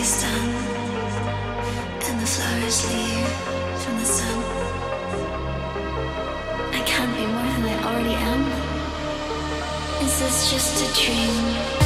and the flowers leave from the sun. I can't be more than I already am. Is this just a dream?